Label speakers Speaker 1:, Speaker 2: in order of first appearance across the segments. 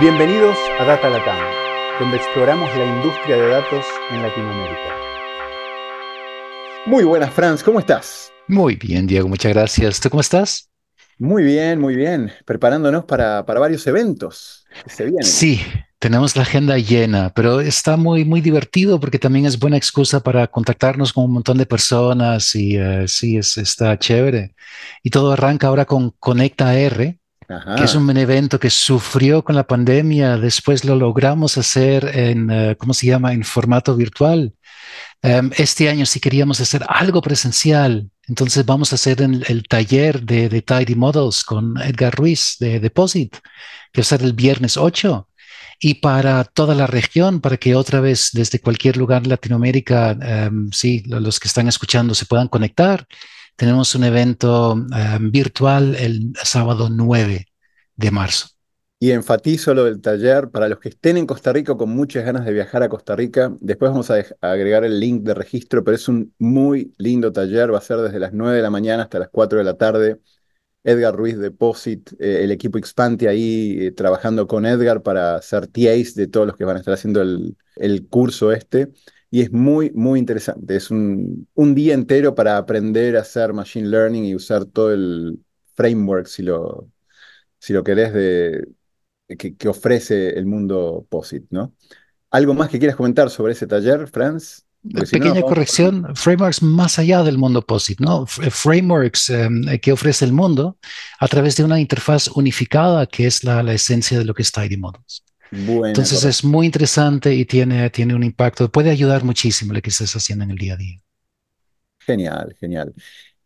Speaker 1: Bienvenidos a Data Latam, donde exploramos la industria de datos en Latinoamérica. Muy buenas, Franz, ¿cómo estás?
Speaker 2: Muy bien, Diego, muchas gracias. ¿Tú cómo estás?
Speaker 1: Muy bien, muy bien. Preparándonos para, para varios eventos que se vienen.
Speaker 2: Sí, tenemos la agenda llena, pero está muy, muy divertido porque también es buena excusa para contactarnos con un montón de personas y eh, sí, es, está chévere. Y todo arranca ahora con Conecta R, que es un evento que sufrió con la pandemia. Después lo logramos hacer en, eh, ¿cómo se llama?, en formato virtual. Em, este año sí queríamos hacer algo presencial, entonces vamos a hacer el, taller de, de, Tidy Models con Edgar Ruiz de Deposit, que va a ser el viernes 8 y para toda la región, para que otra vez desde cualquier lugar de Latinoamérica, um, sí, los que están escuchando se puedan conectar. Tenemos un evento um, virtual el sábado 9 de marzo.
Speaker 1: Y enfatizo lo del taller, para los que estén en Costa Rica con muchas ganas de viajar a Costa Rica, después vamos a, a agregar el link de registro, pero es un muy lindo taller, va a ser desde las 9 de la mañana hasta las 4 de la tarde Edgar Ruiz Deposit, eh, el equipo Expante ahí eh, trabajando con Edgar para hacer TAs de todos los que van a estar haciendo el, curso este. Y es muy, muy interesante. Es un, día entero para aprender a hacer Machine Learning y usar todo el framework, si lo, si lo querés, de, que, que ofrece el mundo POSIT, ¿no? ¿Algo más que quieras comentar sobre ese taller, Franz?
Speaker 2: Pequeña corrección, frameworks más allá del mundo POSIT, ¿no? Eh, frameworks em, que ofrece el mundo a través de una interfaz unificada que es la, la esencia de lo que es Tidy Models. Entonces es muy interesante y tiene, tiene un impacto, puede ayudar muchísimo lo que estés haciendo en el día a día.
Speaker 1: Genial, genial.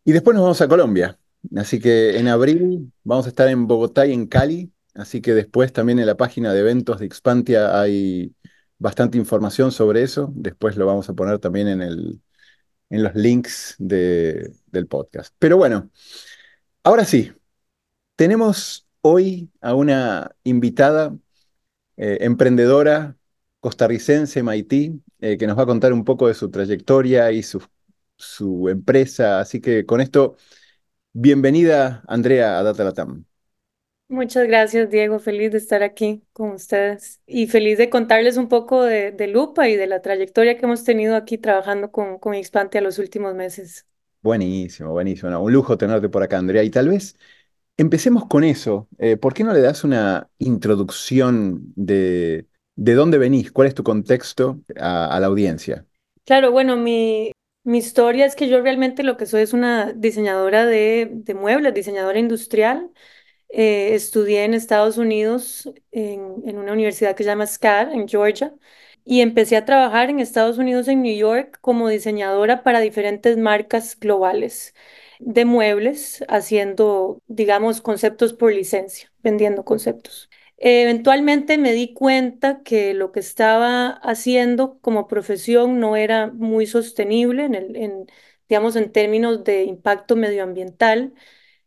Speaker 1: Y después nos vamos a Colombia. Así que en abril vamos a estar en Bogotá y en Cali. Así que después también en la página de eventos de Expantia hay bastante información sobre eso. Después lo vamos a poner también en, el, en los links del podcast. Pero bueno, ahora sí, tenemos hoy a una invitada eh, emprendedora costarricense, Maití, eh, que nos va a contar un poco de su trayectoria y su, su empresa. Así que con esto, bienvenida, Andrea, a Data Latam.
Speaker 3: Muchas gracias, Diego. Feliz de estar aquí con ustedes y feliz de contarles un poco de, Lupa y de la trayectoria que hemos tenido aquí trabajando con, con a los últimos meses.
Speaker 1: Buenísimo, buenísimo. un lujo tenerte por acá, Andrea. Y tal vez empecemos con eso. Eh, ¿por qué no le das una introducción de, de dónde venís? ¿Cuál es tu contexto a, la audiencia?
Speaker 3: Claro, bueno, mi, mi historia es que yo realmente lo que soy es una diseñadora de, muebles, diseñadora industrial. Eh, estudié en Estados Unidos en, en, una universidad que se llama SCAD en Georgia y empecé a trabajar en Estados Unidos en New York como diseñadora para diferentes marcas globales de muebles, haciendo, digamos, conceptos por licencia, vendiendo conceptos. Eventualmente me di cuenta que lo que estaba haciendo como profesión no era muy sostenible en, el, en digamos, en términos de impacto medioambiental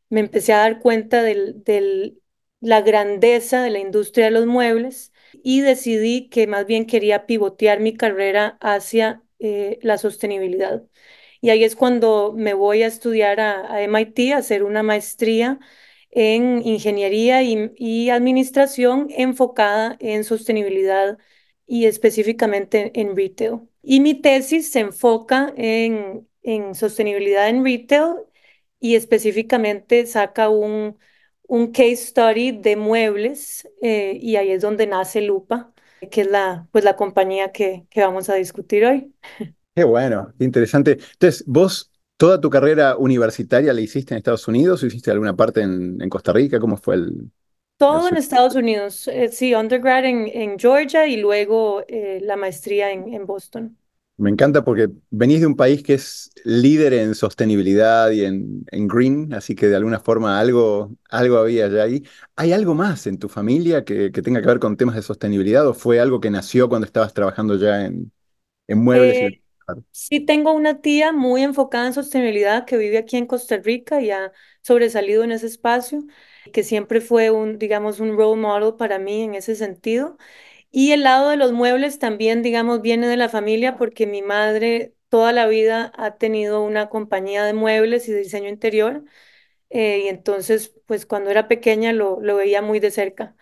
Speaker 3: me empecé a dar cuenta de la grandeza de la industria de los muebles y decidí que más bien quería pivotear mi carrera hacia eh, la sostenibilidad. Y ahí es cuando me voy a estudiar a, MIT, a hacer una maestría en ingeniería y, administración enfocada en sostenibilidad y específicamente en retail. Y mi tesis se enfoca en, en sostenibilidad en retail y específicamente saca un, un case study de muebles eh, y ahí es donde nace Lupa, que es la, pues, la compañía que, que vamos a discutir hoy.
Speaker 1: Qué bueno, qué interesante. Entonces, vos toda tu carrera universitaria la hiciste en Estados Unidos o hiciste alguna parte en, en Costa Rica? ¿Cómo fue el...?
Speaker 3: Todo en Estados Unidos, eh, sí, undergrad en, en, Georgia y luego eh, la maestría en, en Boston.
Speaker 1: Me encanta porque venís de un país que es líder en sostenibilidad y en, en green, así que de alguna forma algo, algo había ya ahí. ¿Hay algo más en tu familia que, que, tenga que ver con temas de sostenibilidad o fue algo que nació cuando estabas trabajando ya en, en muebles?
Speaker 3: Eh, sí, tengo una tía muy enfocada en sostenibilidad que vive aquí en Costa Rica y ha sobresalido en ese espacio, que siempre fue un, digamos, un role model para mí en ese sentido. Y el lado de los muebles también, digamos, viene de la familia porque mi madre toda la vida ha tenido una compañía de muebles y de diseño interior. Eh, y entonces, pues cuando era pequeña lo, lo veía muy de cerca.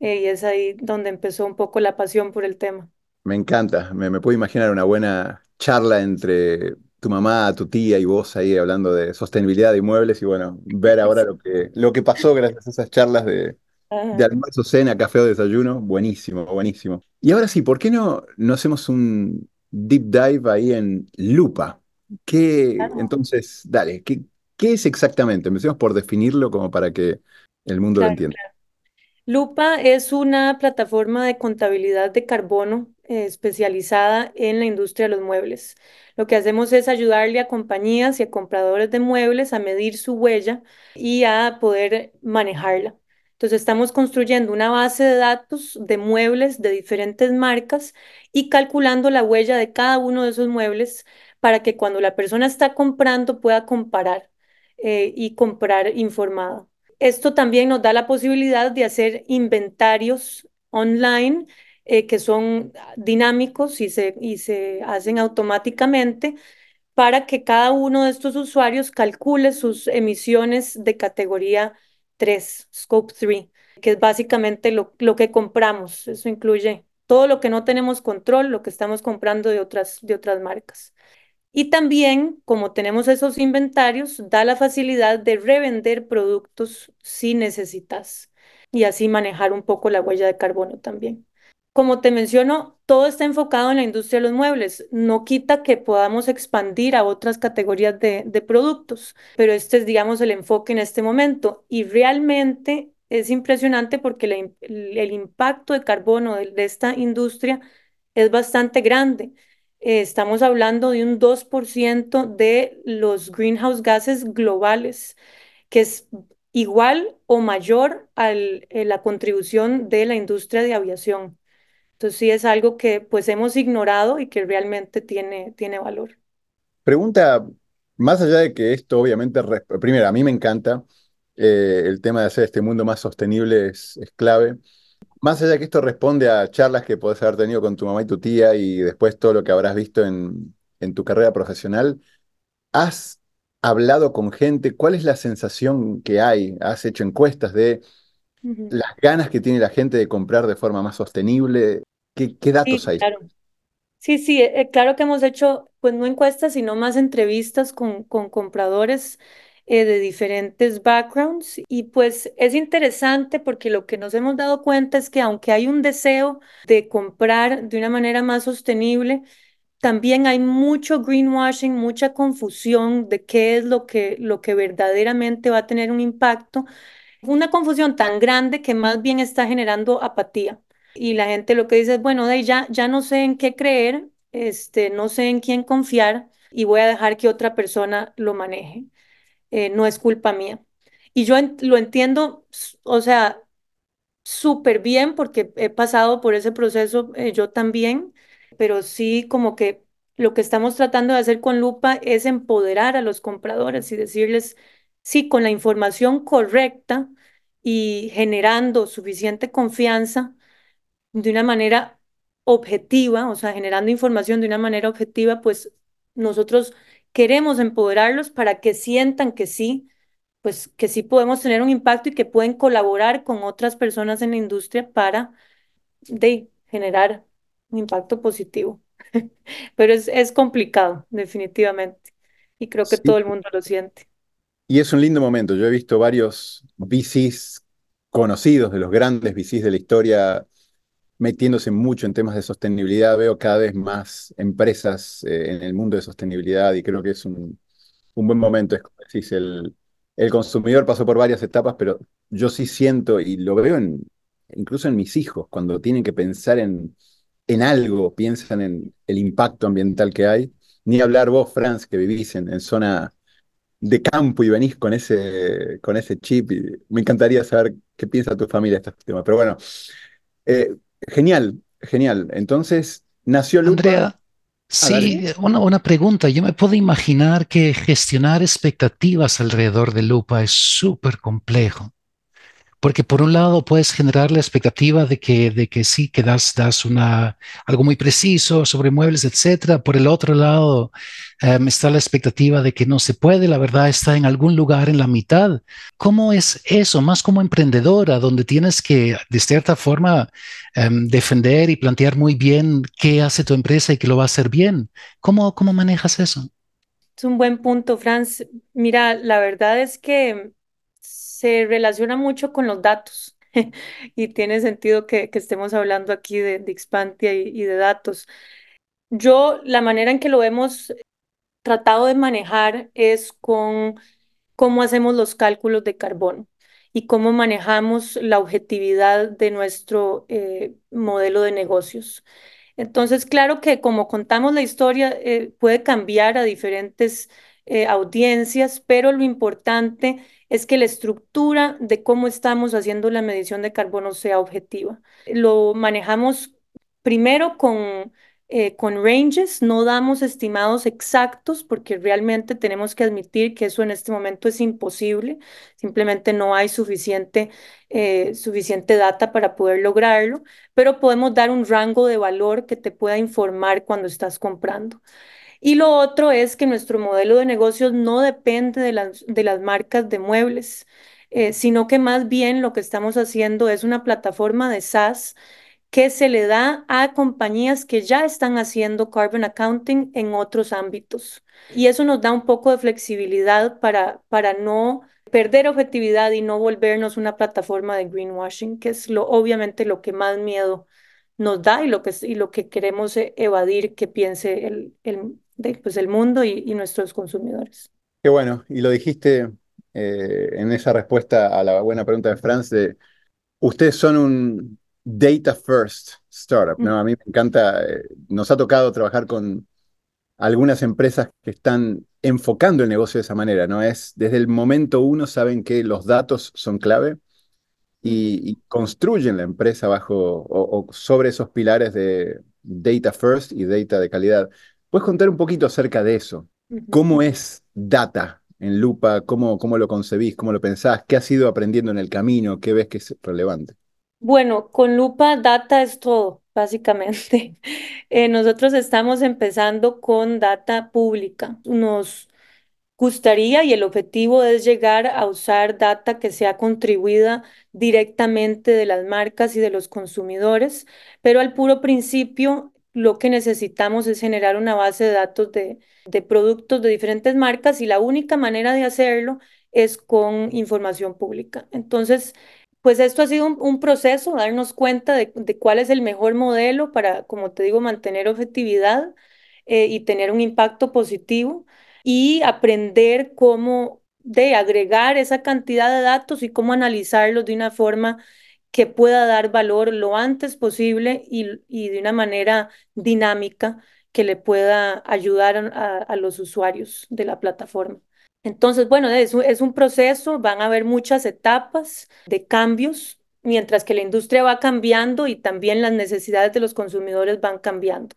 Speaker 3: eh, y es ahí donde empezó un poco la pasión por el tema.
Speaker 1: Me encanta, me, me puedo imaginar una buena charla entre tu mamá, tu tía y vos ahí hablando de sostenibilidad de inmuebles y bueno, ver ahora lo que, lo que pasó gracias a esas charlas de, de almuerzo, cena, café o desayuno. Buenísimo, buenísimo. Y ahora sí, ¿por qué no, no hacemos un deep dive ahí en Lupa? ¿Qué,
Speaker 3: claro,
Speaker 1: entonces, dale, ¿qué, qué es exactamente? Empecemos por definirlo como para que el mundo lo
Speaker 3: claro.
Speaker 1: entienda.
Speaker 3: Lupa es una plataforma de contabilidad de carbono especializada en la industria de los muebles. Lo que hacemos es ayudarle a compañías y a compradores de muebles a medir su huella y a poder manejarla. Entonces estamos construyendo una base de datos de muebles de diferentes marcas y calculando la huella de cada uno de esos muebles para que cuando la persona está comprando pueda comparar eh, y comprar informado. Esto también nos da la posibilidad de hacer inventarios online eh, que son dinámicos y se, y se hacen automáticamente para que cada uno de estos usuarios calcule sus emisiones de categoría 3, Scope 3, que es básicamente lo, lo que compramos. Eso incluye todo lo que no tenemos control, lo que estamos comprando de otras, de otras marcas. Y también, como tenemos esos inventarios, da la facilidad de revender productos si necesitas y así manejar un poco la huella de carbono también. Como te menciono, todo está enfocado en la industria de los muebles. No quita que podamos expandir a otras categorías de, de productos, pero este es, digamos, el enfoque en este momento. Y realmente es impresionante porque el, impacto de carbono de, esta industria es bastante grande. Eh, estamos hablando de un 2% de los greenhouse gases globales, que es igual o mayor a la contribución de la industria de aviación. Entonces sí es algo que pues hemos ignorado y que realmente tiene, tiene valor.
Speaker 1: Pregunta, más allá de que esto obviamente, primero, a mí me encanta, eh, el tema de hacer este mundo más sostenible es, es clave. Más allá de que esto responde a charlas que podés haber tenido con tu mamá y tu tía y después todo lo que habrás visto en, en tu carrera profesional, ¿has hablado con gente? ¿Cuál es la sensación que hay? ¿Has hecho encuestas de las ganas que tiene la gente de comprar de forma más sostenible? ¿Qué, qué datos
Speaker 3: Sí,
Speaker 1: hay?
Speaker 3: claro. Sí, sí, eh, eh, claro que hemos hecho, pues no encuestas, sino más entrevistas con, con compradores eh, de diferentes backgrounds y pues es interesante porque lo que nos hemos dado cuenta es que aunque hay un deseo de comprar de una manera más sostenible, también hay mucho greenwashing, mucha confusión de qué es lo que, lo que verdaderamente va a tener un impacto una confusión tan grande que más bien está generando apatía. Y la gente lo que dice es, bueno, de ya, ya no sé en qué creer, este, no sé en quién confiar y voy a dejar que otra persona lo maneje. Eh, no es culpa mía. Y yo lo entiendo, o sea, súper bien porque he pasado por ese proceso eh, yo también, pero sí como que lo que estamos tratando de hacer con Lupa es empoderar a los compradores y decirles, sí, con la información correcta y generando suficiente confianza de una manera objetiva, o sea, generando información de una manera objetiva, pues nosotros queremos empoderarlos para que sientan que sí pues que sí podemos tener un impacto y que pueden colaborar con otras personas en la industria para de, generar un impacto positivo. Pero es, es complicado, definitivamente. Y creo que
Speaker 1: Sí,
Speaker 3: todo el mundo lo siente.
Speaker 1: y es un lindo momento. Yo he visto varios VCs conocidos, de los grandes VCs de la historia, metiéndose mucho en temas de sostenibilidad. Veo cada vez más empresas eh, en el mundo de sostenibilidad y creo que es un, buen momento. Es como decís, el, consumidor pasó por varias etapas, pero yo sí siento y lo veo incluso en mis hijos, cuando tienen que pensar en, en algo, piensan en el impacto ambiental que hay. Ni hablar vos, Franz, que vivís en, zona de campo y venís con ese, con ese chip. me encantaría saber qué piensa tu familia de estos temas. Pero bueno, eh, genial, genial. Entonces, nació Lupa.
Speaker 2: Andrea, sí, una, una pregunta. Yo me puedo imaginar que gestionar expectativas alrededor de Lupa es súper complejo. Porque por un lado puedes generar la expectativa de que, de que sí, que das, das una, algo muy preciso sobre muebles, etcétera. Por el otro lado um, está la expectativa de que no se puede, la verdad está en algún lugar en la mitad. ¿Cómo es eso? Más como emprendedora, donde tienes que, de cierta forma, um, defender y plantear muy bien qué hace tu empresa y que lo va a hacer bien. ¿Cómo, cómo manejas eso?
Speaker 3: Es un buen punto, Franz. Mira, la verdad es que se relaciona mucho con los datos y tiene sentido que, estemos hablando aquí de, de y, de datos. Yo, la manera en que lo hemos tratado de manejar es con cómo hacemos los cálculos de carbono y cómo manejamos la objetividad de nuestro eh, modelo de negocios. Entonces, claro que como contamos la historia, eh, puede cambiar a diferentes eh, audiencias, pero lo importante es que la estructura de cómo estamos haciendo la medición de carbono sea objetiva. Lo manejamos primero con eh, con ranges no damos estimados exactos porque realmente tenemos que admitir que eso en este momento es imposible, simplemente no hay suficiente, eh, suficiente data para poder lograrlo, pero podemos dar un rango de valor que te pueda informar cuando estás comprando. Y lo otro es que nuestro modelo de negocios no depende de las, de las marcas de muebles, eh, sino que más bien lo que estamos haciendo es una plataforma de SaaS que se le da a compañías que ya están haciendo carbon accounting en otros ámbitos. Y eso nos da un poco de flexibilidad para, para no perder objetividad y no volvernos una plataforma de greenwashing, que es lo, obviamente lo que más miedo nos da y lo que, y lo que queremos e, evadir que piense el, el, pues el mundo y, y, nuestros consumidores.
Speaker 1: Qué bueno, y lo dijiste eh, en esa respuesta a la buena pregunta de Franz, de ustedes son un, data first startup, ¿no? A mí me encanta, eh, nos ha tocado trabajar con algunas empresas que están enfocando el negocio de esa manera, ¿no? Es desde el momento uno saben que los datos son clave y, construyen la empresa bajo o, sobre esos pilares de data first y data de calidad. ¿Puedes contar un poquito acerca de eso? ¿Cómo es data en Lupa? ¿Cómo, ¿Cómo lo concebís? ¿Cómo lo pensás? ¿Qué has ido aprendiendo en el camino? ¿Qué ves que es relevante?
Speaker 3: Bueno, con Lupa Data es todo, básicamente. Eh, nosotros estamos empezando con data pública. Nos gustaría y el objetivo es llegar a usar data que sea contribuida directamente de las marcas y de los consumidores, pero al puro principio lo que necesitamos es generar una base de datos de, productos de diferentes marcas y la única manera de hacerlo es con información pública. Entonces, pues esto ha sido un, proceso, darnos cuenta de, cuál es el mejor modelo para, como te digo, mantener objetividad eh, y tener un impacto positivo y aprender cómo de agregar esa cantidad de datos y cómo analizarlos de una forma que pueda dar valor lo antes posible y, de una manera dinámica que le pueda ayudar a los usuarios de la plataforma. Entonces, bueno, es, es un proceso, van a haber muchas etapas de cambios, mientras que la industria va cambiando y también las necesidades de los consumidores van cambiando.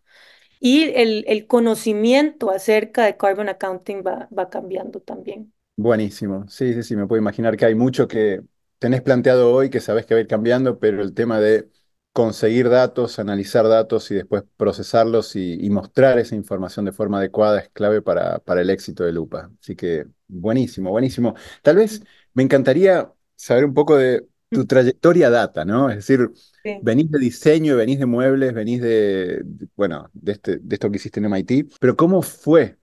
Speaker 3: Y el, el conocimiento acerca de carbon accounting va, va cambiando también.
Speaker 1: Buenísimo. Sí, sí, sí, me puedo imaginar que hay mucho que tenés planteado hoy que sabés que va a ir cambiando, pero el tema de conseguir datos, analizar datos y después procesarlos y, mostrar esa información de forma adecuada es clave para, para, el éxito de Lupa. Así que buenísimo, buenísimo. Tal vez me encantaría saber un poco de tu trayectoria data, ¿no? Es decir, venís de diseño, venís de muebles, venís de, bueno, de, este, de esto que hiciste en MIT, pero ¿cómo fue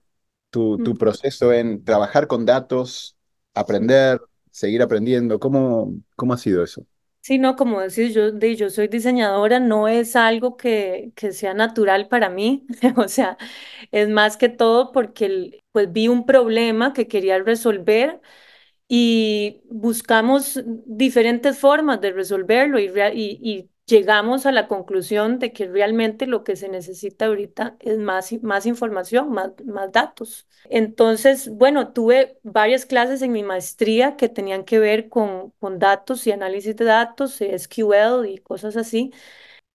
Speaker 1: tu, tu proceso en trabajar con datos, aprender, seguir aprendiendo? ¿Cómo, cómo ha sido eso?
Speaker 3: Sí, no, como decís, yo, de, yo soy diseñadora, no es algo que, que sea natural para mí, o sea, es más que todo porque pues vi un problema que quería resolver y buscamos diferentes formas de resolverlo y, y, llegamos a la conclusión de que realmente lo que se necesita ahorita es más, más información, más, datos. Entonces, bueno, tuve varias clases en mi maestría que tenían que ver con, con datos y análisis de datos, eh, SQL y cosas así.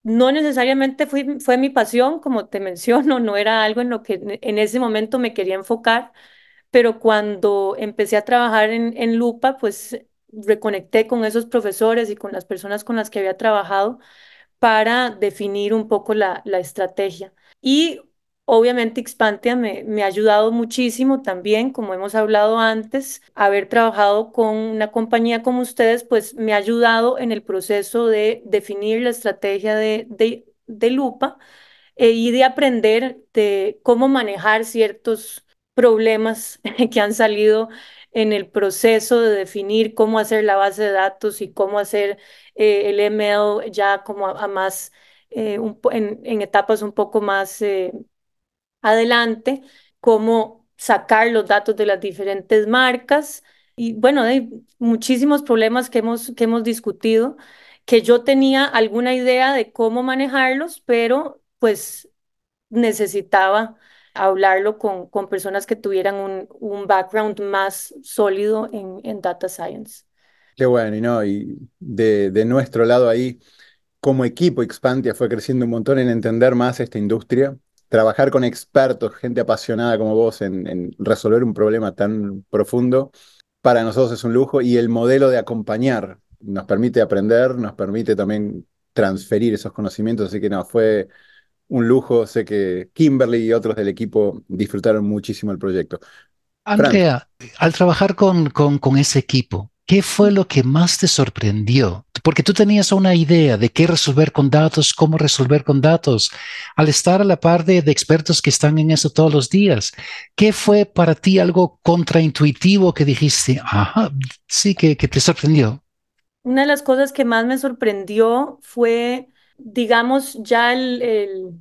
Speaker 3: No necesariamente fue, fue mi pasión, como te menciono, no era algo en lo que en ese momento me quería enfocar, pero cuando empecé a trabajar en, en Lupa, pues reconecté con esos profesores y con las personas con las que había trabajado para definir un poco la, la estrategia. Y obviamente Xpantia me, me, ha ayudado muchísimo también, como hemos hablado antes, haber trabajado con una compañía como ustedes, pues me ha ayudado en el proceso de definir la estrategia de, de, de Lupa eh, y de aprender de cómo manejar ciertos problemas que han salido en el proceso de definir cómo hacer la base de datos y cómo hacer eh, el ML ya como a, más, eh, un, en, en, etapas un poco más eh, adelante, cómo sacar los datos de las diferentes marcas. Y bueno, hay muchísimos problemas que hemos, que hemos discutido, que yo tenía alguna idea de cómo manejarlos, pero pues necesitaba hablarlo con, con personas que tuvieran un, un background más sólido en, en, data science.
Speaker 1: Qué bueno, y no, y de, de nuestro lado ahí, como equipo Expantia fue creciendo un montón en entender más esta industria, trabajar con expertos, gente apasionada como vos en, en resolver un problema tan profundo, para nosotros es un lujo y el modelo de acompañar nos permite aprender, nos permite también transferir esos conocimientos, así que no, fue un lujo. Sé que Kimberly y otros del equipo disfrutaron muchísimo el proyecto.
Speaker 2: Andrea, Fran. al trabajar con, con, con, ese equipo, ¿qué fue lo que más te sorprendió? Porque tú tenías una idea de qué resolver con datos, cómo resolver con datos. Al estar a la par de, de expertos que están en eso todos los días, ¿qué fue para ti algo contraintuitivo que dijiste, ajá, sí, que, que te sorprendió?
Speaker 3: Una de las cosas que más me sorprendió fue digamos, ya el,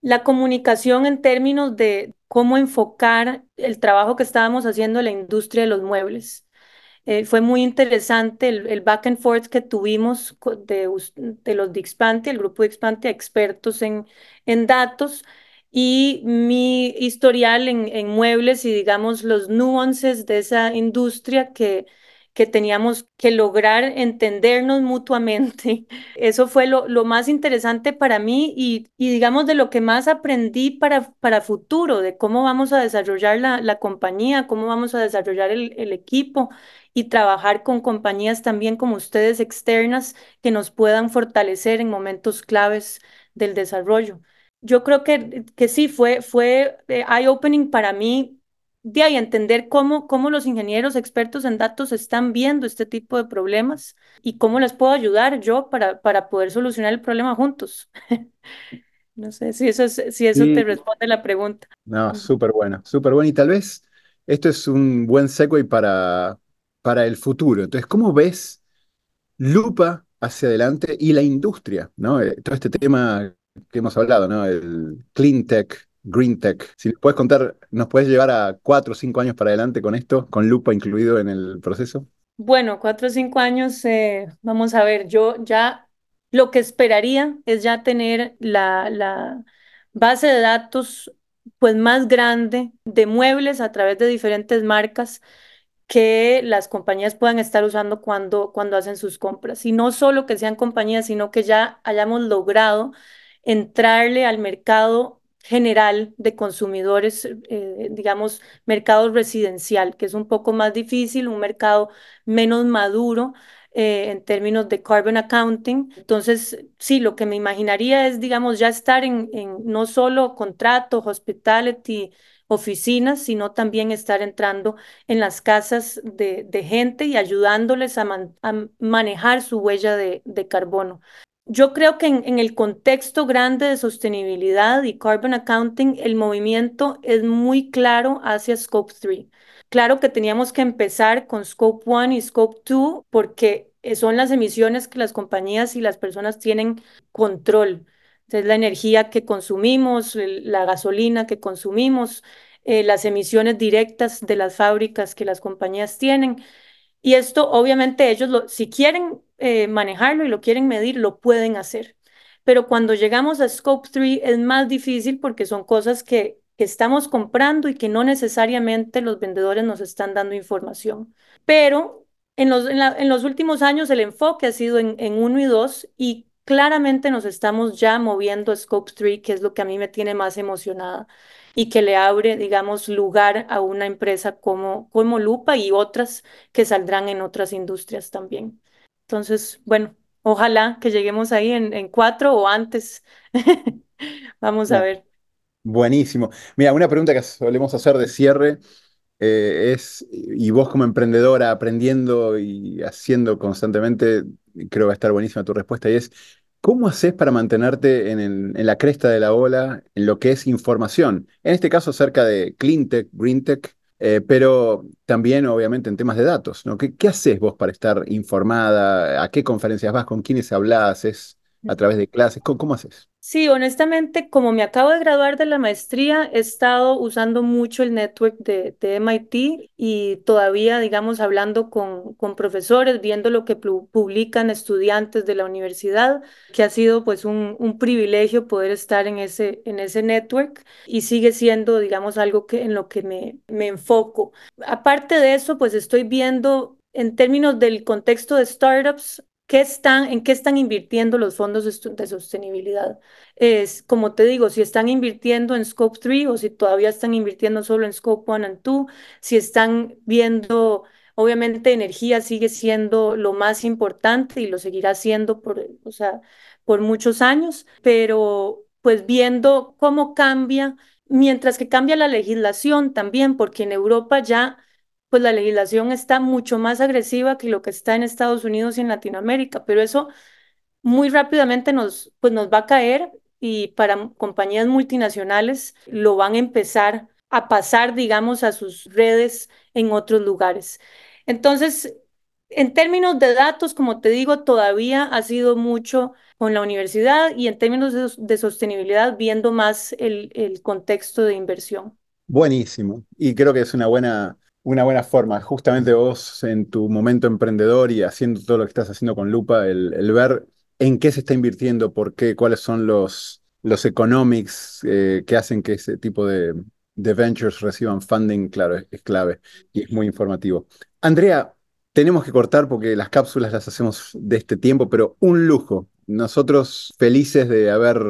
Speaker 3: la comunicación en términos de cómo enfocar el trabajo que estábamos haciendo en la industria de los muebles. Eh, fue muy interesante el, back and forth que tuvimos de, de los de Xpante, el grupo de Xpante, expertos en, en datos, y mi historial en, en muebles y digamos los nuances de esa industria que que teníamos que lograr entendernos mutuamente. Eso fue lo, lo más interesante para mí y, digamos de lo que más aprendí para, para futuro, de cómo vamos a desarrollar la, la compañía, cómo vamos a desarrollar el, el equipo y trabajar con compañías también como ustedes externas que nos puedan fortalecer en momentos claves del desarrollo. Yo creo que, que sí, fue, fue eh, eye-opening para mí de ahí entender cómo, cómo los ingenieros expertos en datos están viendo este tipo de problemas y cómo les puedo ayudar yo para, para poder solucionar el problema juntos. no sé si eso, es, si eso sí. te responde la pregunta.
Speaker 1: No, súper bueno, súper bueno. Y tal vez esto es un buen segue para, para el futuro. Entonces, ¿cómo ves Lupa hacia adelante y la industria? ¿no? Eh, todo este tema que hemos hablado, ¿no? el clean tech, Green Tech. Si puedes contar, ¿nos puedes llevar a cuatro o cinco años para adelante con esto, con Lupa incluido en el proceso?
Speaker 3: Bueno, cuatro o cinco años, eh, vamos a ver, yo ya lo que esperaría es ya tener la, la base de datos pues más grande de muebles a través de diferentes marcas que las compañías puedan estar usando cuando, cuando hacen sus compras. Y no solo que sean compañías, sino que ya hayamos logrado entrarle al mercado general de consumidores, eh, digamos, mercado residencial, que es un poco más difícil, un mercado menos maduro eh, en términos de carbon accounting. Entonces, sí, lo que me imaginaría es, digamos, ya estar en, en no solo contrato, hospitality, oficinas, sino también estar entrando en las casas de, de gente y ayudándoles a, man, a manejar su huella de, de carbono. Yo creo que en, el contexto grande de sostenibilidad y carbon accounting, el movimiento es muy claro hacia Scope 3. Claro que teníamos que empezar con Scope 1 y Scope 2 porque son las emisiones que las compañías y las personas tienen control. Es la energía que consumimos, la gasolina que consumimos, eh, las emisiones directas de las fábricas que las compañías tienen. Y esto, obviamente, ellos, lo, si quieren eh, manejarlo y lo quieren medir, lo pueden hacer. Pero cuando llegamos a Scope 3 es más difícil porque son cosas que, que estamos comprando y que no necesariamente los vendedores nos están dando información. Pero en los, en, la, en los últimos años el enfoque ha sido en, en 1 y 2 y claramente nos estamos ya moviendo a Scope 3, que es lo que a mí me tiene más emocionada. y que le abre, digamos, lugar a una empresa como, como Lupa y otras que saldrán en otras industrias también. Entonces, bueno, ojalá que lleguemos ahí en, cuatro o antes. Vamos a ver.
Speaker 1: Buenísimo. Mira, una pregunta que solemos hacer de cierre eh, es, y vos como emprendedora aprendiendo y haciendo constantemente, creo que va a estar buenísima tu respuesta, y es, ¿cómo haces para mantenerte en, la cresta de la ola en lo que es información? En este caso acerca de cleantech, greentech, eh, pero también obviamente en temas de datos, ¿no? ¿Qué, haces vos para estar informada? ¿A qué conferencias vas? ¿Con quiénes hablas? ¿Es a través de clases? cómo haces?
Speaker 3: Sí, honestamente, como me acabo de graduar de la maestría, he estado usando mucho el network de, MIT y todavía, digamos, hablando con, con, profesores, viendo lo que publican estudiantes de la universidad, que ha sido pues un, un, privilegio poder estar en ese, en ese network y sigue siendo, digamos, algo que, en lo que me, me enfoco. Aparte de eso, pues estoy viendo en términos del contexto de startups, ¿Qué están, ¿En qué están invirtiendo los fondos de sostenibilidad? Es, como te digo, si están invirtiendo en Scope 3 o si todavía están invirtiendo solo en Scope 1 and 2, si están viendo, obviamente energía sigue siendo lo más importante y lo seguirá siendo por, o sea, por muchos años, pero pues viendo cómo cambia, mientras que cambia la legislación también, porque en Europa ya pues la legislación está mucho más agresiva que lo que está en Estados Unidos y en Latinoamérica, pero eso muy rápidamente nos, pues nos va a caer y para compañías multinacionales lo van a empezar a pasar, digamos, a sus redes en otros lugares. Entonces, en términos de datos, como te digo, todavía ha sido mucho con la universidad y en términos de, sostenibilidad, viendo más el, el contexto de inversión.
Speaker 1: Buenísimo. Y creo que es una buena una buena forma. Justamente vos en tu momento emprendedor y haciendo todo lo que estás haciendo con Lupa, el, ver en qué se está invirtiendo, por qué, cuáles son los, los economics eh, que hacen que ese tipo de, ventures reciban funding, claro, es, clave y es muy informativo. Andrea, tenemos que cortar porque las cápsulas las hacemos de este tiempo, pero un lujo. Nosotros felices de haber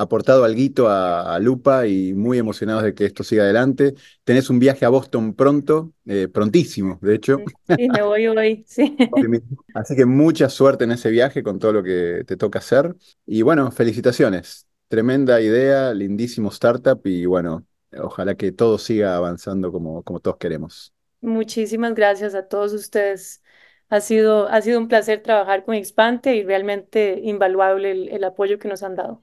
Speaker 1: aportado algo a, a, Lupa y muy emocionados de que esto siga adelante. Tenés un viaje a Boston pronto, eh, prontísimo, de hecho.
Speaker 3: Sí, me voy hoy, sí.
Speaker 1: Así que mucha suerte en ese viaje con todo lo que te toca hacer. Y bueno, felicitaciones. Tremenda idea, lindísimo startup y bueno, ojalá que todo siga avanzando como, como todos queremos.
Speaker 3: Muchísimas gracias a todos ustedes. Ha sido, ha sido un placer trabajar con Expante y realmente invaluable el apoyo que nos han dado.